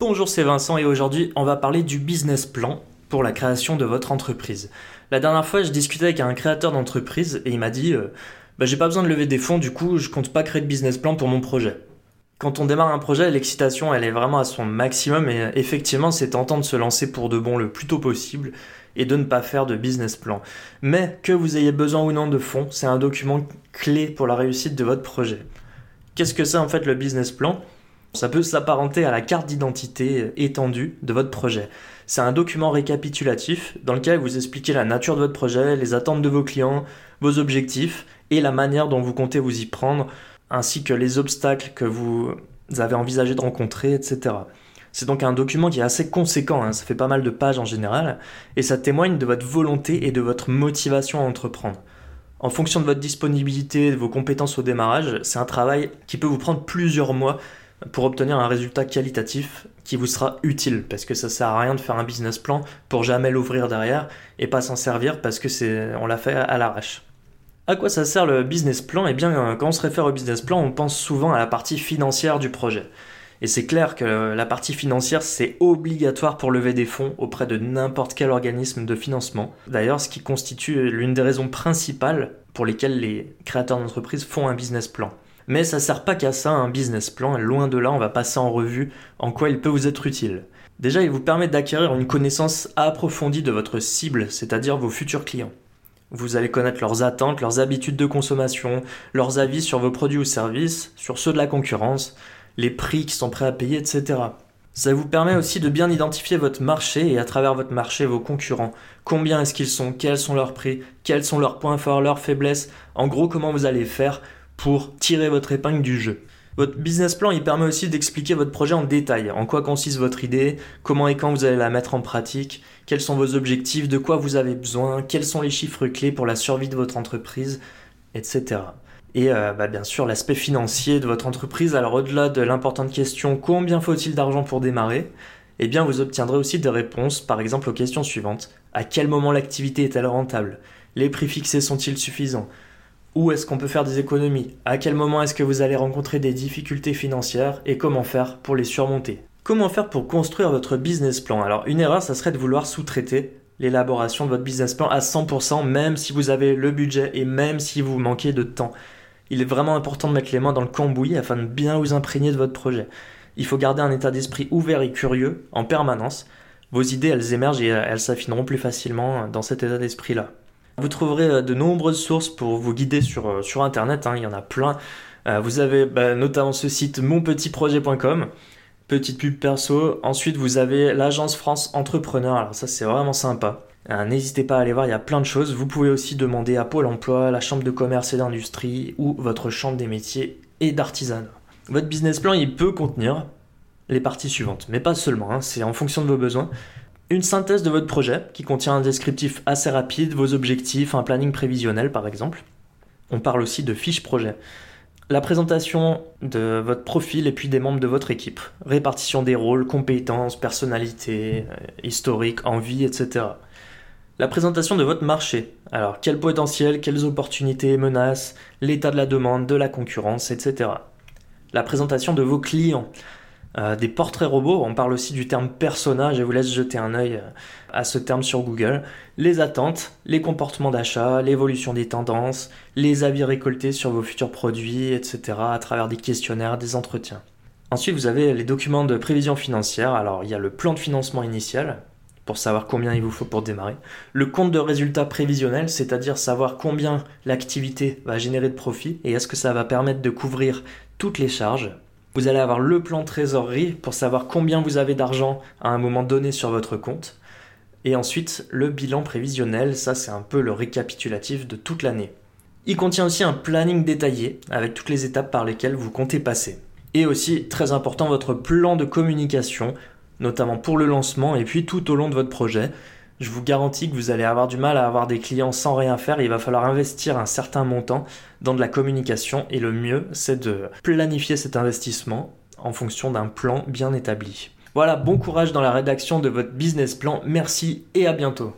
Bonjour, c'est Vincent et aujourd'hui on va parler du business plan pour la création de votre entreprise. La dernière fois, je discutais avec un créateur d'entreprise et il m'a dit euh, bah, J'ai pas besoin de lever des fonds, du coup, je compte pas créer de business plan pour mon projet. Quand on démarre un projet, l'excitation elle est vraiment à son maximum et euh, effectivement, c'est tentant de se lancer pour de bon le plus tôt possible et de ne pas faire de business plan. Mais que vous ayez besoin ou non de fonds, c'est un document clé pour la réussite de votre projet. Qu'est-ce que c'est en fait le business plan? Ça peut s'apparenter à la carte d'identité étendue de votre projet. C'est un document récapitulatif dans lequel vous expliquez la nature de votre projet, les attentes de vos clients, vos objectifs et la manière dont vous comptez vous y prendre, ainsi que les obstacles que vous avez envisagé de rencontrer, etc. C'est donc un document qui est assez conséquent, hein. ça fait pas mal de pages en général, et ça témoigne de votre volonté et de votre motivation à entreprendre. En fonction de votre disponibilité et de vos compétences au démarrage, c'est un travail qui peut vous prendre plusieurs mois pour obtenir un résultat qualitatif qui vous sera utile parce que ça sert à rien de faire un business plan pour jamais l'ouvrir derrière et pas s'en servir parce que c'est on l'a fait à l'arrache. À quoi ça sert le business plan? Eh bien, quand on se réfère au business plan, on pense souvent à la partie financière du projet. Et c'est clair que la partie financière, c'est obligatoire pour lever des fonds auprès de n'importe quel organisme de financement. D'ailleurs, ce qui constitue l'une des raisons principales pour lesquelles les créateurs d'entreprises font un business plan. Mais ça sert pas qu'à ça un business plan, loin de là, on va passer en revue en quoi il peut vous être utile. Déjà, il vous permet d'acquérir une connaissance approfondie de votre cible, c'est-à-dire vos futurs clients. Vous allez connaître leurs attentes, leurs habitudes de consommation, leurs avis sur vos produits ou services, sur ceux de la concurrence, les prix qu'ils sont prêts à payer, etc. Ça vous permet aussi de bien identifier votre marché et à travers votre marché vos concurrents. Combien est-ce qu'ils sont, quels sont leurs prix, quels sont leurs points forts, leurs faiblesses, en gros comment vous allez faire pour tirer votre épingle du jeu. Votre business plan, il permet aussi d'expliquer votre projet en détail, en quoi consiste votre idée, comment et quand vous allez la mettre en pratique, quels sont vos objectifs, de quoi vous avez besoin, quels sont les chiffres clés pour la survie de votre entreprise, etc. Et euh, bah, bien sûr l'aspect financier de votre entreprise. Alors au-delà de l'importante question combien faut-il d'argent pour démarrer, eh bien vous obtiendrez aussi des réponses, par exemple aux questions suivantes. À quel moment l'activité est-elle rentable? Les prix fixés sont-ils suffisants? Où est-ce qu'on peut faire des économies? À quel moment est-ce que vous allez rencontrer des difficultés financières? Et comment faire pour les surmonter? Comment faire pour construire votre business plan? Alors une erreur, ça serait de vouloir sous-traiter l'élaboration de votre business plan à 100% même si vous avez le budget et même si vous manquez de temps. Il est vraiment important de mettre les mains dans le cambouis afin de bien vous imprégner de votre projet. Il faut garder un état d'esprit ouvert et curieux en permanence. Vos idées, elles émergent et elles s'affineront plus facilement dans cet état d'esprit-là. Vous trouverez euh, de nombreuses sources pour vous guider sur, euh, Internet, hein, il y en a plein. Euh, vous avez bah, notamment ce site monpetitprojet.com, petite pub perso. Ensuite, vous avez l'agence France Entrepreneur, alors ça c'est vraiment sympa. N'hésitez pas à aller voir, il y a plein de choses. Vous pouvez aussi demander à Pôle Emploi, la Chambre de commerce et d'industrie ou votre Chambre des métiers et d'artisanat. Votre business plan, il peut contenir les parties suivantes, mais pas seulement, hein, c'est en fonction de vos besoins une synthèse de votre projet qui contient un descriptif assez rapide, vos objectifs, un planning prévisionnel par exemple. On parle aussi de fiche projet. La présentation de votre profil et puis des membres de votre équipe. Répartition des rôles, compétences, personnalité, euh, historique, envie, etc. La présentation de votre marché. Alors, quel potentiel, quelles opportunités, menaces, l'état de la demande, de la concurrence, etc. La présentation de vos clients. Euh, des portraits robots, on parle aussi du terme persona, je vous laisse jeter un œil euh, à ce terme sur Google. Les attentes, les comportements d'achat, l'évolution des tendances, les avis récoltés sur vos futurs produits, etc. à travers des questionnaires, des entretiens. Ensuite, vous avez les documents de prévision financière. Alors, il y a le plan de financement initial, pour savoir combien il vous faut pour démarrer. Le compte de résultat prévisionnel, c'est-à-dire savoir combien l'activité va générer de profit et est-ce que ça va permettre de couvrir toutes les charges vous allez avoir le plan trésorerie pour savoir combien vous avez d'argent à un moment donné sur votre compte. Et ensuite, le bilan prévisionnel, ça c'est un peu le récapitulatif de toute l'année. Il contient aussi un planning détaillé avec toutes les étapes par lesquelles vous comptez passer. Et aussi, très important, votre plan de communication, notamment pour le lancement et puis tout au long de votre projet je vous garantis que vous allez avoir du mal à avoir des clients sans rien faire. Il va falloir investir un certain montant dans de la communication et le mieux, c'est de planifier cet investissement en fonction d'un plan bien établi. Voilà, bon courage dans la rédaction de votre business plan. Merci et à bientôt.